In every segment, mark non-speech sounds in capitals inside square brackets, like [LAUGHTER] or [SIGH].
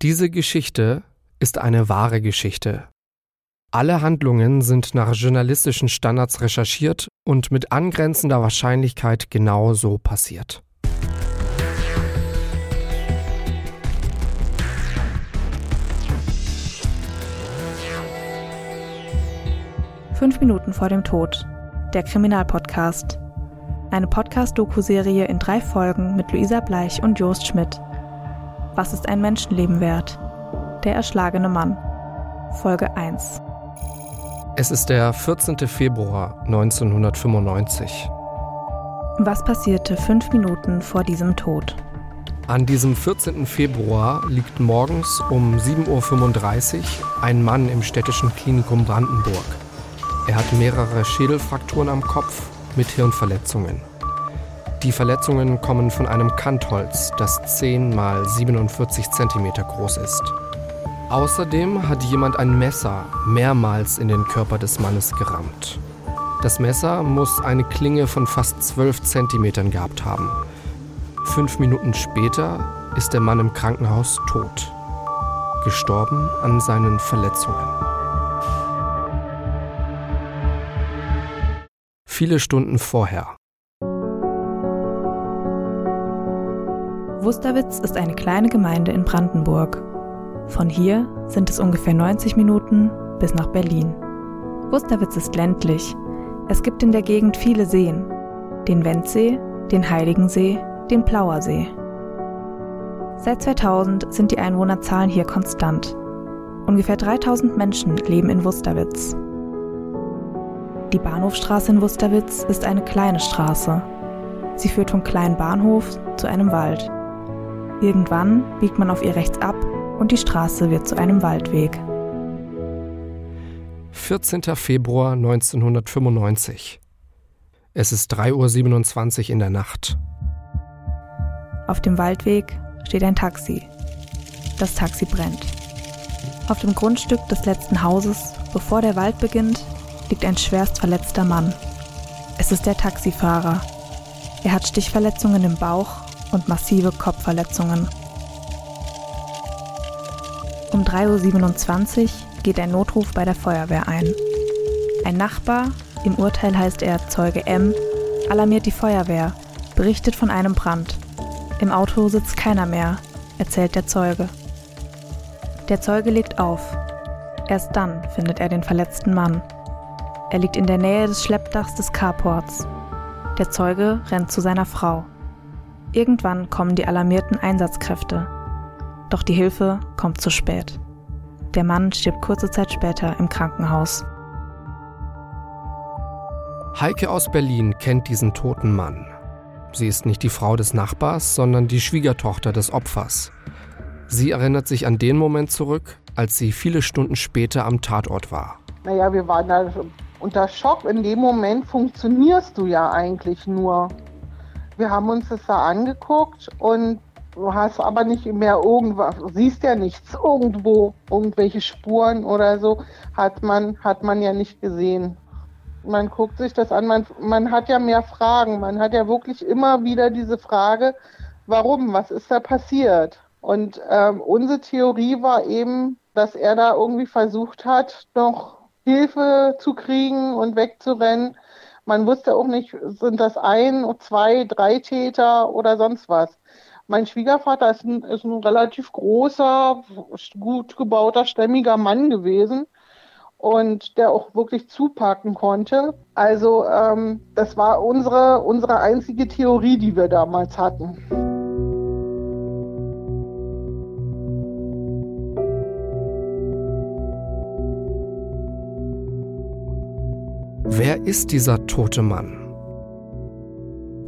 Diese Geschichte ist eine wahre Geschichte. Alle Handlungen sind nach journalistischen Standards recherchiert und mit angrenzender Wahrscheinlichkeit genau so passiert. Fünf Minuten vor dem Tod. Der Kriminalpodcast. Eine Podcast-Doku-Serie in drei Folgen mit Luisa Bleich und Jost Schmidt. Was ist ein Menschenleben wert? Der erschlagene Mann. Folge 1. Es ist der 14. Februar 1995. Was passierte fünf Minuten vor diesem Tod? An diesem 14. Februar liegt morgens um 7.35 Uhr ein Mann im städtischen Klinikum Brandenburg. Er hat mehrere Schädelfrakturen am Kopf mit Hirnverletzungen. Die Verletzungen kommen von einem Kantholz, das 10 x 47 cm groß ist. Außerdem hat jemand ein Messer mehrmals in den Körper des Mannes gerammt. Das Messer muss eine Klinge von fast 12 cm gehabt haben. Fünf Minuten später ist der Mann im Krankenhaus tot. Gestorben an seinen Verletzungen. Viele Stunden vorher Wusterwitz ist eine kleine Gemeinde in Brandenburg. Von hier sind es ungefähr 90 Minuten bis nach Berlin. Wusterwitz ist ländlich. Es gibt in der Gegend viele Seen. Den Wendsee, den Heiligensee, den Plauersee. Seit 2000 sind die Einwohnerzahlen hier konstant. Ungefähr 3000 Menschen leben in Wusterwitz. Die Bahnhofstraße in Wusterwitz ist eine kleine Straße. Sie führt vom kleinen Bahnhof zu einem Wald. Irgendwann biegt man auf ihr rechts ab und die Straße wird zu einem Waldweg. 14. Februar 1995. Es ist 3.27 Uhr in der Nacht. Auf dem Waldweg steht ein Taxi. Das Taxi brennt. Auf dem Grundstück des letzten Hauses, bevor der Wald beginnt, liegt ein schwerst verletzter Mann. Es ist der Taxifahrer. Er hat Stichverletzungen im Bauch und massive Kopfverletzungen. Um 3.27 Uhr geht ein Notruf bei der Feuerwehr ein. Ein Nachbar, im Urteil heißt er Zeuge M, alarmiert die Feuerwehr, berichtet von einem Brand. Im Auto sitzt keiner mehr, erzählt der Zeuge. Der Zeuge legt auf. Erst dann findet er den verletzten Mann. Er liegt in der Nähe des Schleppdachs des Carports. Der Zeuge rennt zu seiner Frau. Irgendwann kommen die alarmierten Einsatzkräfte. Doch die Hilfe kommt zu spät. Der Mann stirbt kurze Zeit später im Krankenhaus. Heike aus Berlin kennt diesen toten Mann. Sie ist nicht die Frau des Nachbars, sondern die Schwiegertochter des Opfers. Sie erinnert sich an den Moment zurück, als sie viele Stunden später am Tatort war. Naja, wir waren da unter Schock. In dem Moment funktionierst du ja eigentlich nur. Wir haben uns das da angeguckt und du hast aber nicht mehr irgendwas, siehst ja nichts irgendwo, irgendwelche Spuren oder so, hat man, hat man ja nicht gesehen. Man guckt sich das an, man, man hat ja mehr Fragen, man hat ja wirklich immer wieder diese Frage, warum, was ist da passiert? Und ähm, unsere Theorie war eben, dass er da irgendwie versucht hat, noch Hilfe zu kriegen und wegzurennen man wusste auch nicht, sind das ein, zwei, drei Täter oder sonst was. Mein Schwiegervater ist ein, ist ein relativ großer, gut gebauter, stämmiger Mann gewesen und der auch wirklich zupacken konnte. Also ähm, das war unsere, unsere einzige Theorie, die wir damals hatten. Wer ist dieser tote Mann?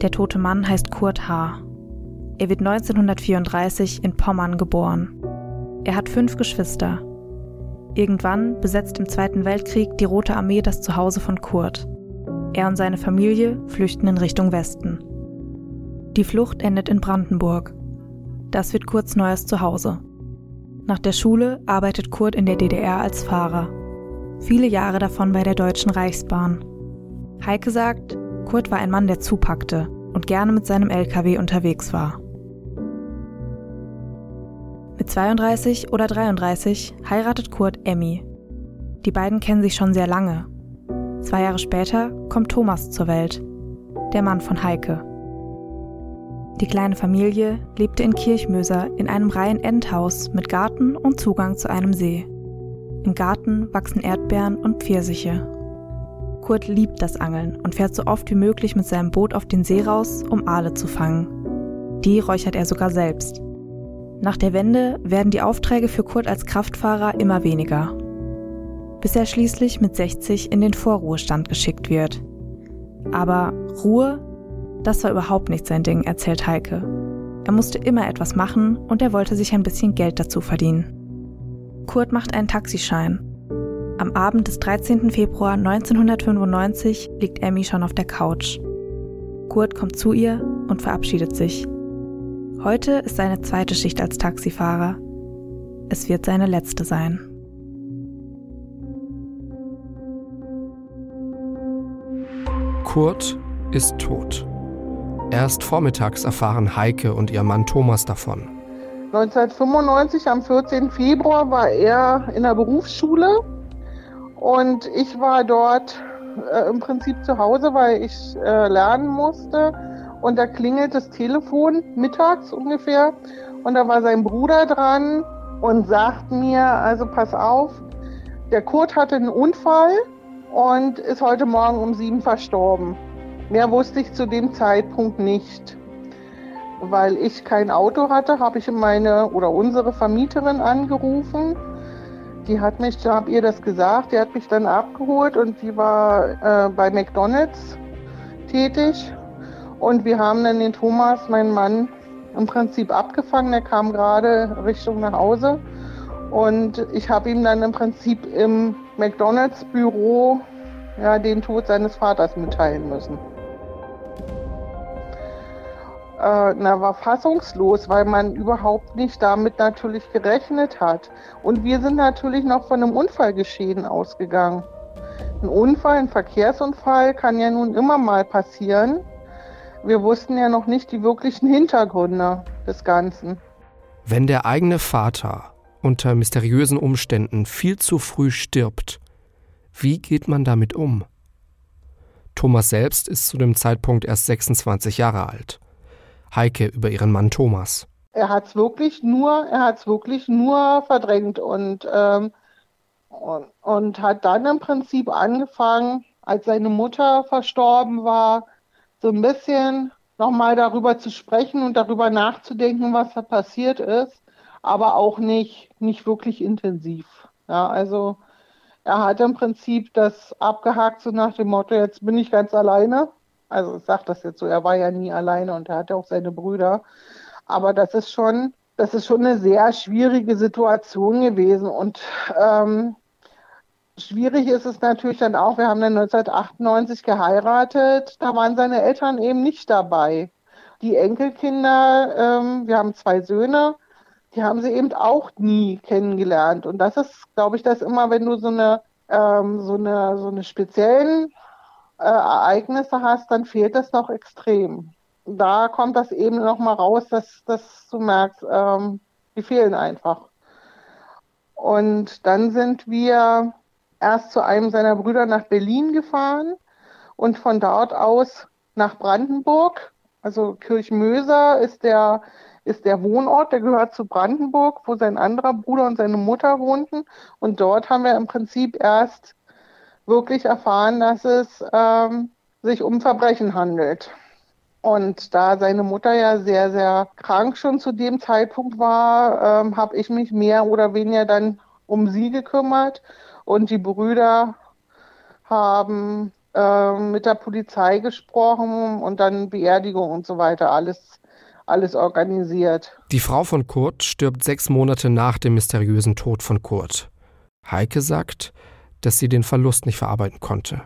Der tote Mann heißt Kurt H. Er wird 1934 in Pommern geboren. Er hat fünf Geschwister. Irgendwann besetzt im Zweiten Weltkrieg die Rote Armee das Zuhause von Kurt. Er und seine Familie flüchten in Richtung Westen. Die Flucht endet in Brandenburg. Das wird Kurts neues Zuhause. Nach der Schule arbeitet Kurt in der DDR als Fahrer viele Jahre davon bei der Deutschen Reichsbahn. Heike sagt, Kurt war ein Mann, der zupackte und gerne mit seinem LKW unterwegs war. Mit 32 oder 33 heiratet Kurt Emmy. Die beiden kennen sich schon sehr lange. Zwei Jahre später kommt Thomas zur Welt, der Mann von Heike. Die kleine Familie lebte in Kirchmöser in einem Reihen-Endhaus mit Garten und Zugang zu einem See. Im Garten wachsen Erdbeeren und Pfirsiche. Kurt liebt das Angeln und fährt so oft wie möglich mit seinem Boot auf den See raus, um Aale zu fangen. Die räuchert er sogar selbst. Nach der Wende werden die Aufträge für Kurt als Kraftfahrer immer weniger, bis er schließlich mit 60 in den Vorruhestand geschickt wird. Aber Ruhe das war überhaupt nicht sein Ding, erzählt Heike. Er musste immer etwas machen und er wollte sich ein bisschen Geld dazu verdienen. Kurt macht einen Taxischein. Am Abend des 13. Februar 1995 liegt Emmy schon auf der Couch. Kurt kommt zu ihr und verabschiedet sich. Heute ist seine zweite Schicht als Taxifahrer. Es wird seine letzte sein. Kurt ist tot. Erst vormittags erfahren Heike und ihr Mann Thomas davon. 1995, am 14. Februar, war er in der Berufsschule und ich war dort äh, im Prinzip zu Hause, weil ich äh, lernen musste. Und da klingelt das Telefon mittags ungefähr und da war sein Bruder dran und sagt mir, also pass auf, der Kurt hatte einen Unfall und ist heute Morgen um sieben verstorben. Mehr wusste ich zu dem Zeitpunkt nicht. Weil ich kein Auto hatte, habe ich meine oder unsere Vermieterin angerufen. Die hat mich, da habe ihr das gesagt, die hat mich dann abgeholt und die war äh, bei McDonalds tätig. Und wir haben dann den Thomas, meinen Mann, im Prinzip abgefangen. Er kam gerade Richtung nach Hause. Und ich habe ihm dann im Prinzip im McDonalds-Büro ja, den Tod seines Vaters mitteilen müssen äh, na, war fassungslos, weil man überhaupt nicht damit natürlich gerechnet hat. Und wir sind natürlich noch von einem Unfallgeschehen ausgegangen. Ein Unfall, ein Verkehrsunfall kann ja nun immer mal passieren. Wir wussten ja noch nicht die wirklichen Hintergründe des Ganzen. Wenn der eigene Vater unter mysteriösen Umständen viel zu früh stirbt, wie geht man damit um? Thomas selbst ist zu dem Zeitpunkt erst 26 Jahre alt. Heike über ihren Mann Thomas. Er hat es wirklich nur, er hat wirklich nur verdrängt und, ähm, und, und hat dann im Prinzip angefangen, als seine Mutter verstorben war, so ein bisschen nochmal darüber zu sprechen und darüber nachzudenken, was da passiert ist, aber auch nicht, nicht wirklich intensiv. Ja, also er hat im Prinzip das abgehakt, so nach dem Motto, jetzt bin ich ganz alleine. Also ich sage das jetzt so, er war ja nie alleine und er hatte auch seine Brüder. Aber das ist schon, das ist schon eine sehr schwierige Situation gewesen. Und ähm, schwierig ist es natürlich dann auch, wir haben dann 1998 geheiratet, da waren seine Eltern eben nicht dabei. Die Enkelkinder, ähm, wir haben zwei Söhne, die haben sie eben auch nie kennengelernt. Und das ist, glaube ich, das immer, wenn du so eine, ähm, so eine, so eine speziellen äh, Ereignisse hast, dann fehlt das noch extrem. Da kommt das eben nochmal raus, dass, dass du merkst, ähm, die fehlen einfach. Und dann sind wir erst zu einem seiner Brüder nach Berlin gefahren und von dort aus nach Brandenburg. Also Kirchmöser ist der, ist der Wohnort, der gehört zu Brandenburg, wo sein anderer Bruder und seine Mutter wohnten. Und dort haben wir im Prinzip erst wirklich erfahren, dass es ähm, sich um Verbrechen handelt. Und da seine Mutter ja sehr, sehr krank schon zu dem Zeitpunkt war, ähm, habe ich mich mehr oder weniger dann um sie gekümmert. Und die Brüder haben äh, mit der Polizei gesprochen und dann Beerdigung und so weiter, alles, alles organisiert. Die Frau von Kurt stirbt sechs Monate nach dem mysteriösen Tod von Kurt. Heike sagt, dass sie den Verlust nicht verarbeiten konnte.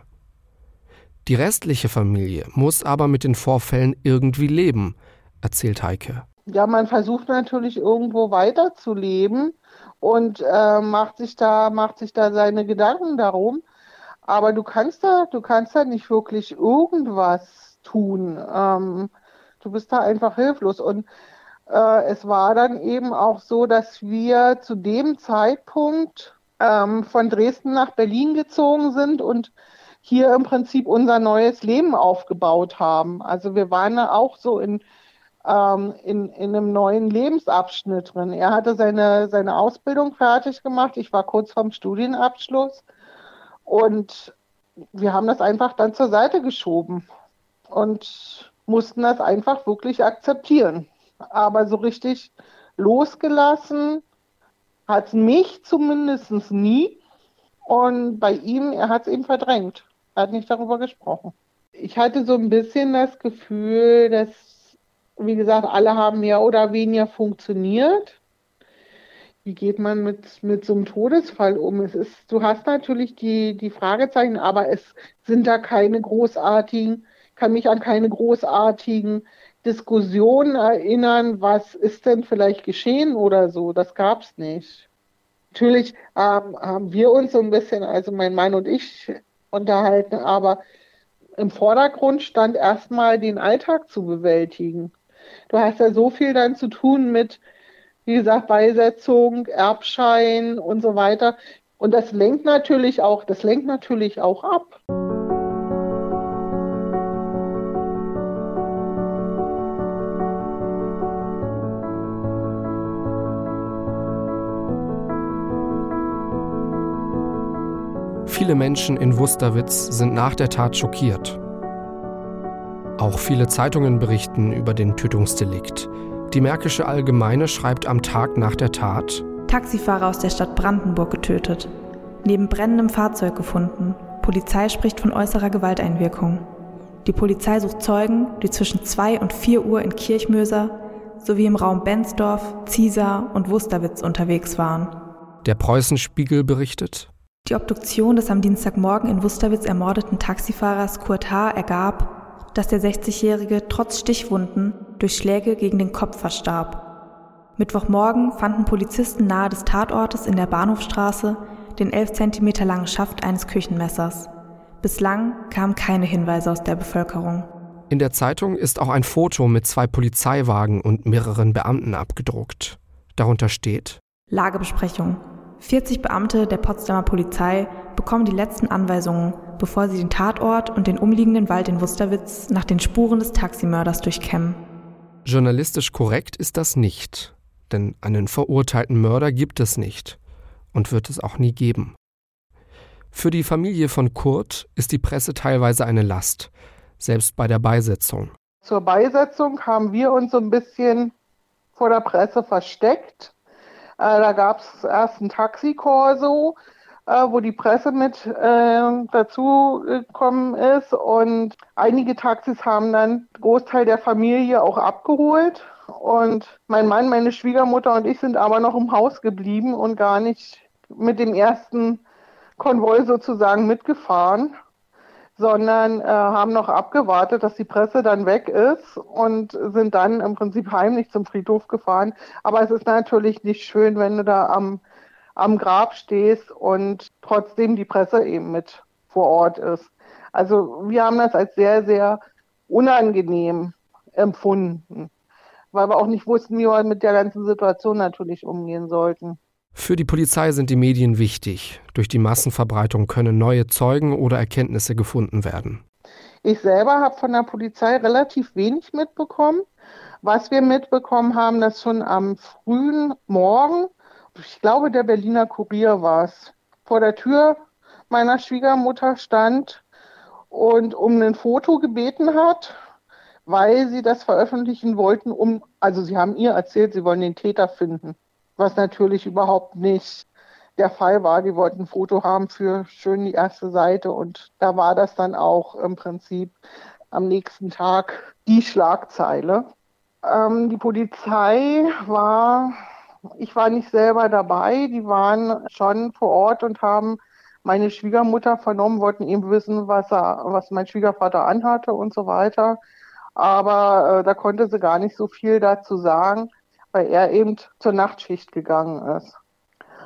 Die restliche Familie muss aber mit den Vorfällen irgendwie leben, erzählt Heike. Ja, man versucht natürlich irgendwo weiterzuleben und äh, macht sich da macht sich da seine Gedanken darum. Aber du kannst da du kannst da nicht wirklich irgendwas tun. Ähm, du bist da einfach hilflos und Äh, es war dann eben auch so, dass wir zu dem Zeitpunkt ähm, von Dresden nach Berlin gezogen sind und hier im Prinzip unser neues Leben aufgebaut haben. Also wir waren da auch so in, ähm, in, in einem neuen Lebensabschnitt drin. Er hatte seine, seine Ausbildung fertig gemacht. Ich war kurz vorm Studienabschluss. Und wir haben das einfach dann zur Seite geschoben und mussten das einfach wirklich akzeptieren. Aber so richtig losgelassen hat es mich zumindest nie. Und bei ihm, er hat es eben verdrängt. Er hat nicht darüber gesprochen. Ich hatte so ein bisschen das Gefühl, dass, wie gesagt, alle haben mehr oder weniger funktioniert. Wie geht man mit, mit so einem Todesfall um? Es ist, du hast natürlich die, die Fragezeichen, aber es sind da keine großartigen, kann mich an keine großartigen Diskussionen erinnern, was ist denn vielleicht geschehen oder so. Das gab es nicht. Natürlich ähm, haben wir uns so ein bisschen, also mein Mann und ich, unterhalten, aber im Vordergrund stand erstmal den Alltag zu bewältigen. Du hast ja so viel dann zu tun mit, wie gesagt, Beisetzung, Erbschein und so weiter. Und das lenkt natürlich auch, das lenkt natürlich auch ab. Viele Menschen in Wusterwitz sind nach der Tat schockiert. Auch viele Zeitungen berichten über den Tötungsdelikt. Die Märkische Allgemeine schreibt am Tag nach der Tat: Taxifahrer aus der Stadt Brandenburg getötet. Neben brennendem Fahrzeug gefunden. Polizei spricht von äußerer Gewalteinwirkung. Die Polizei sucht Zeugen, die zwischen 2 und 4 Uhr in Kirchmöser sowie im Raum Bensdorf, Ziesar und Wusterwitz unterwegs waren. Der Preußenspiegel berichtet: Die Obduktion des am Dienstagmorgen in Wusterwitz ermordeten Taxifahrers Kurt H. ergab, dass der 60-Jährige trotz Stichwunden durch Schläge gegen den Kopf verstarb. Mittwochmorgen fanden Polizisten nahe des Tatortes in der Bahnhofstraße den 11 cm langen Schaft eines Küchenmessers. Bislang kamen keine Hinweise aus der Bevölkerung. In der Zeitung ist auch ein Foto mit zwei Polizeiwagen und mehreren Beamten abgedruckt. Darunter steht Lagebesprechung. 40 Beamte der Potsdamer Polizei bekommen die letzten Anweisungen, bevor sie den Tatort und den umliegenden Wald in Wusterwitz nach den Spuren des Taximörders durchkämmen. Journalistisch korrekt ist das nicht, denn einen verurteilten Mörder gibt es nicht und wird es auch nie geben. Für die Familie von Kurt ist die Presse teilweise eine Last, selbst bei der Beisetzung. Zur Beisetzung haben wir uns so ein bisschen vor der Presse versteckt. Äh, da gab es erst ein Taxikorso, äh, wo die Presse mit äh, dazu gekommen ist. Und einige Taxis haben dann Großteil der Familie auch abgeholt. Und mein Mann, meine Schwiegermutter und ich sind aber noch im Haus geblieben und gar nicht mit dem ersten Konvoi sozusagen mitgefahren, sondern äh, haben noch abgewartet, dass die Presse dann weg ist und sind dann im Prinzip heimlich zum Friedhof gefahren. Aber es ist natürlich nicht schön, wenn du da am am Grab stehst und trotzdem die Presse eben mit vor Ort ist. Also wir haben das als sehr, sehr unangenehm empfunden, weil wir auch nicht wussten, wie wir mit der ganzen Situation natürlich umgehen sollten. Für die Polizei sind die Medien wichtig. Durch die Massenverbreitung können neue Zeugen oder Erkenntnisse gefunden werden. Ich selber habe von der Polizei relativ wenig mitbekommen. Was wir mitbekommen haben, dass schon am frühen Morgen ich glaube, der Berliner Kurier war es, vor der Tür meiner Schwiegermutter stand und um ein Foto gebeten hat, weil sie das veröffentlichen wollten, um, also sie haben ihr erzählt, sie wollen den Täter finden, was natürlich überhaupt nicht der Fall war. Die wollten ein Foto haben für schön die erste Seite und da war das dann auch im Prinzip am nächsten Tag die Schlagzeile. Ähm, die Polizei war ich war nicht selber dabei, die waren schon vor Ort und haben meine Schwiegermutter vernommen, wollten eben wissen, was, er, was mein Schwiegervater anhatte und so weiter. Aber äh, da konnte sie gar nicht so viel dazu sagen, weil er eben zur Nachtschicht gegangen ist.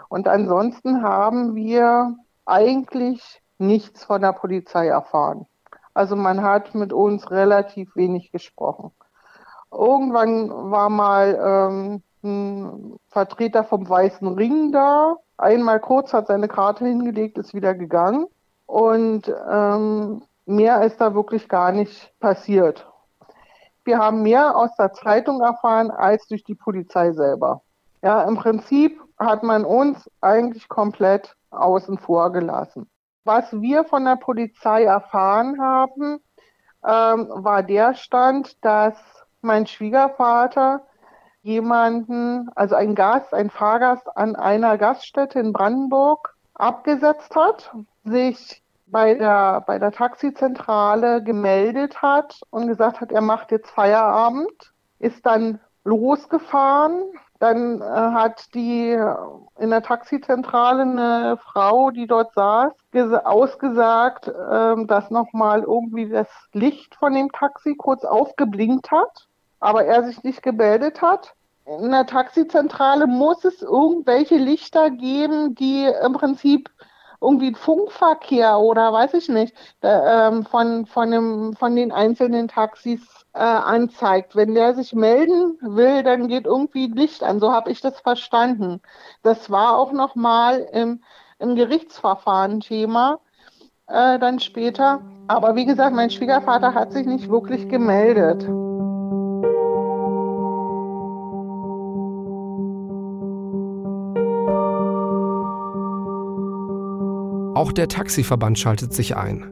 Und ansonsten haben wir eigentlich nichts von der Polizei erfahren. Also man hat mit uns relativ wenig gesprochen. Irgendwann war mal ähm, ein Vertreter vom Weißen Ring da. Einmal kurz hat seine Karte hingelegt, ist wieder gegangen. Und ähm, mehr ist da wirklich gar nicht passiert. Wir haben mehr aus der Zeitung erfahren als durch die Polizei selber. Ja, im Prinzip hat man uns eigentlich komplett außen vor gelassen. Was wir von der Polizei erfahren haben, ähm, war der Stand, dass mein Schwiegervater jemanden, also ein Gast, ein Fahrgast an einer Gaststätte in Brandenburg abgesetzt hat, sich bei der, bei der Taxizentrale gemeldet hat und gesagt hat, er macht jetzt Feierabend, ist dann losgefahren. Dann äh, hat die äh, in der Taxizentrale eine Frau, die dort saß, ausgesagt, äh, dass nochmal irgendwie das Licht von dem Taxi kurz aufgeblinkt hat, aber er sich nicht gemeldet hat. In der Taxizentrale muss es irgendwelche Lichter geben, die im Prinzip irgendwie Funkverkehr oder weiß ich nicht, äh, von, von, dem, von den einzelnen Taxis äh, anzeigt. Wenn der sich melden will, dann geht irgendwie Licht an. So habe ich das verstanden. Das war auch nochmal im, im Gerichtsverfahren Thema äh, dann später. Aber wie gesagt, mein Schwiegervater hat sich nicht wirklich gemeldet. Auch der Taxiverband schaltet sich ein.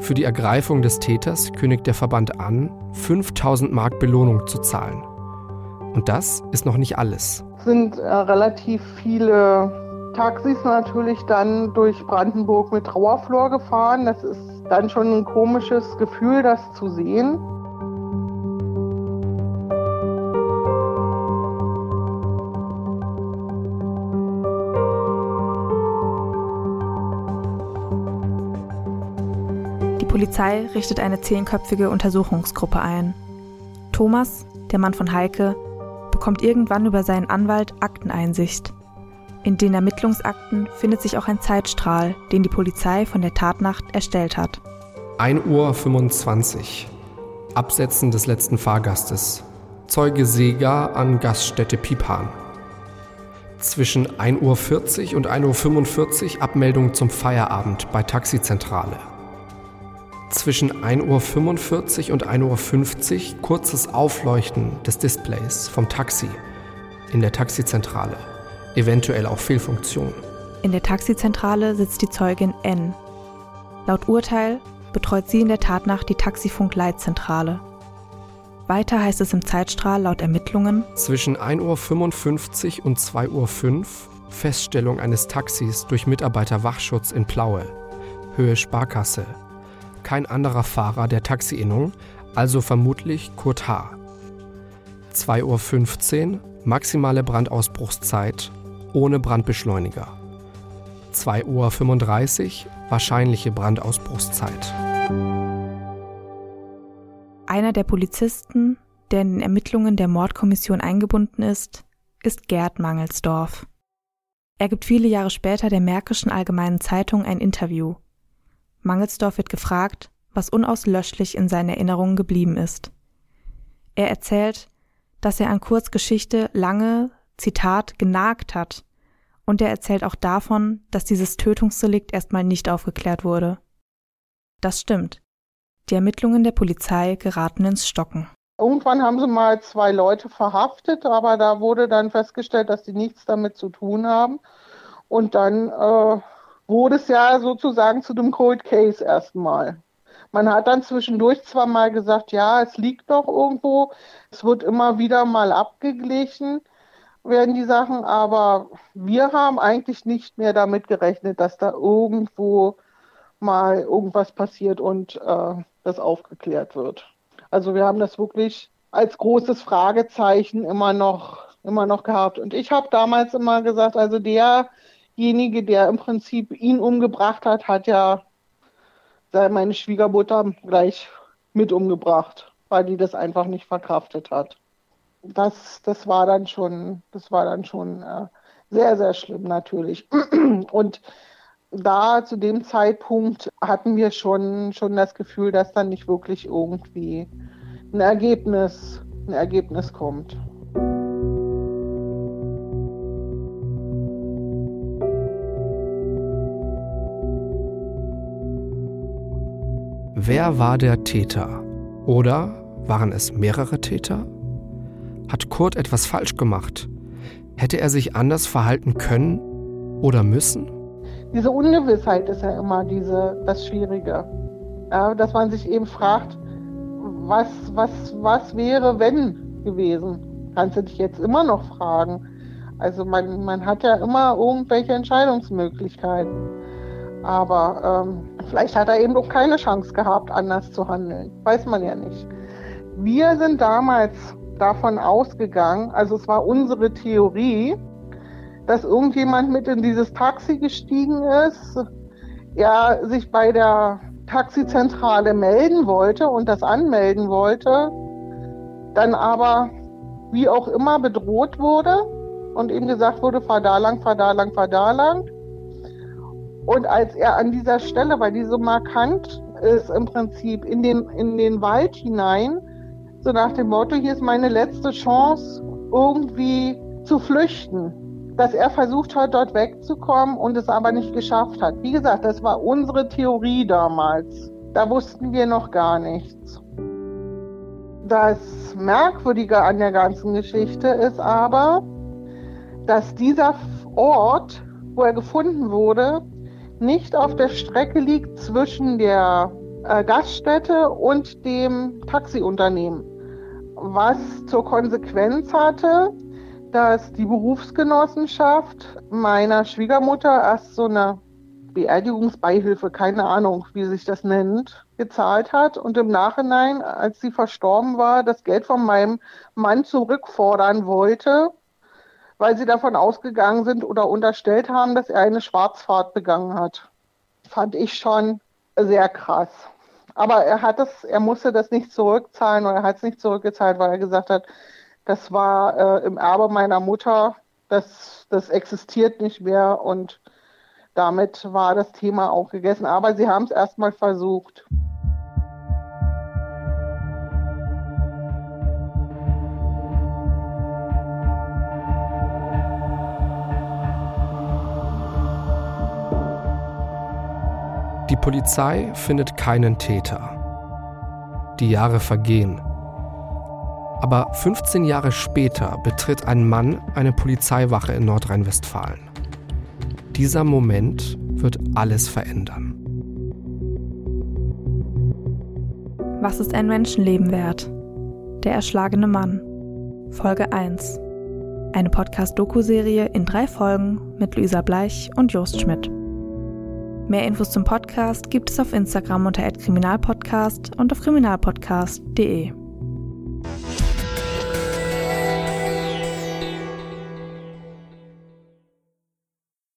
Für die Ergreifung des Täters kündigt der Verband an, 5000 Mark Belohnung zu zahlen. Und das ist noch nicht alles. Es sind äh, relativ viele Taxis natürlich dann durch Brandenburg mit Trauerflor gefahren. Das ist dann schon ein komisches Gefühl, das zu sehen. Polizei richtet eine zehnköpfige Untersuchungsgruppe ein. Thomas, der Mann von Heike, bekommt irgendwann über seinen Anwalt Akteneinsicht. In den Ermittlungsakten findet sich auch ein Zeitstrahl, den die Polizei von der Tatnacht erstellt hat. 1 Uhr 25. Absetzen des letzten Fahrgastes. Zeuge Seger an Gaststätte Pipan. Zwischen 1.40 Uhr und 1.45 Uhr Abmeldung zum Feierabend bei Taxizentrale zwischen 1.45 Uhr und 1.50 Uhr kurzes Aufleuchten des Displays vom Taxi in der Taxizentrale, eventuell auch Fehlfunktion. In der Taxizentrale sitzt die Zeugin N. Laut Urteil betreut sie in der Tatnacht die Taxifunk-Leitzentrale. Weiter heißt es im Zeitstrahl laut Ermittlungen zwischen 1.55 Uhr und 2.05 Uhr Feststellung eines Taxis durch Mitarbeiter Wachschutz in Plaue, Höhe Sparkasse, kein anderer Fahrer der Taxi-Innung, also vermutlich Kurt H. 2.15 Uhr maximale Brandausbruchszeit ohne Brandbeschleuniger. 2.35 Uhr wahrscheinliche Brandausbruchszeit. Einer der Polizisten, der in den Ermittlungen der Mordkommission eingebunden ist, ist Gerd Mangelsdorf. Er gibt viele Jahre später der Märkischen Allgemeinen Zeitung ein Interview. Mangelsdorf wird gefragt, was unauslöschlich in seinen Erinnerungen geblieben ist. Er erzählt, dass er an Kurz Geschichte lange, Zitat, genagt hat, und er erzählt auch davon, dass dieses Tötungsdelikt erstmal nicht aufgeklärt wurde. Das stimmt. Die Ermittlungen der Polizei geraten ins Stocken. Irgendwann haben sie mal zwei Leute verhaftet, aber da wurde dann festgestellt, dass sie nichts damit zu tun haben. Und dann äh, wurde es ja sozusagen zu dem Cold Case erstmal. Man hat dann zwischendurch zwar mal gesagt, ja, es liegt doch irgendwo, es wird immer wieder mal abgeglichen, werden die Sachen, aber wir haben eigentlich nicht mehr damit gerechnet, dass da irgendwo mal irgendwas passiert und äh, das aufgeklärt wird. Also wir haben das wirklich als großes Fragezeichen immer noch, immer noch gehabt. Und ich habe damals immer gesagt, also der derjenige, der im Prinzip ihn umgebracht hat, hat ja meine Schwiegermutter gleich mit umgebracht, weil die das einfach nicht verkraftet hat. Das, das war dann schon, das war dann schon äh, sehr, sehr schlimm natürlich. [CLEARS THROAT] Und da zu dem Zeitpunkt hatten wir schon, schon das Gefühl, dass dann nicht wirklich irgendwie ein Ergebnis ein Ergebnis kommt. Wer war der Täter? Oder waren es mehrere Täter? Hat Kurt etwas falsch gemacht? Hätte er sich anders verhalten können oder müssen? Diese Ungewissheit ist ja immer diese, das Schwierige. Ja, dass man sich eben fragt, was, was, was wäre, wenn gewesen? Kannst du dich jetzt immer noch fragen. Also man, man hat ja immer irgendwelche Entscheidungsmöglichkeiten. Aber ähm, vielleicht hat er eben auch keine Chance gehabt, anders zu handeln. Weiß man ja nicht. Wir sind damals davon ausgegangen, also es war unsere Theorie, dass irgendjemand mit in dieses Taxi gestiegen ist, er sich bei der Taxizentrale melden wollte und das anmelden wollte, dann aber wie auch immer bedroht wurde und ihm gesagt wurde, fahr da lang, fahr da lang, fahr da lang. Und als er an dieser Stelle, weil die so markant ist, im Prinzip in den, in den Wald hinein, so nach dem Motto, hier ist meine letzte Chance, irgendwie zu flüchten. Dass er versucht hat, dort wegzukommen und es aber nicht geschafft hat. Wie gesagt, das war unsere Theorie damals. Da wussten wir noch gar nichts. Das Merkwürdige an der ganzen Geschichte ist aber, dass dieser Ort, wo er gefunden wurde, nicht auf der Strecke liegt zwischen der äh, Gaststätte und dem Taxiunternehmen. Was zur Konsequenz hatte, dass die Berufsgenossenschaft meiner Schwiegermutter erst so eine Beerdigungsbeihilfe, keine Ahnung, wie sich das nennt, gezahlt hat und im Nachhinein, als sie verstorben war, das Geld von meinem Mann zurückfordern wollte, weil sie davon ausgegangen sind oder unterstellt haben, dass er eine Schwarzfahrt begangen hat. Fand ich schon sehr krass. Aber er hat es, er musste das nicht zurückzahlen oder er hat es nicht zurückgezahlt, weil er gesagt hat, das war äh, im Erbe meiner Mutter, das, das existiert nicht mehr und damit war das Thema auch gegessen. Aber sie haben es erstmal versucht. Die Polizei findet keinen Täter. Die Jahre vergehen. Aber 15 Jahre später betritt ein Mann eine Polizeiwache in Nordrhein-Westfalen. Dieser Moment wird alles verändern. Was ist ein Menschenleben wert? Der erschlagene Mann. Folge 1. Eine Podcast-Doku-Serie in drei Folgen mit Luisa Bleich und Jost Schmidt. Mehr Infos zum Podcast gibt es auf Instagram unter @kriminalpodcast und auf kriminalpodcast.de.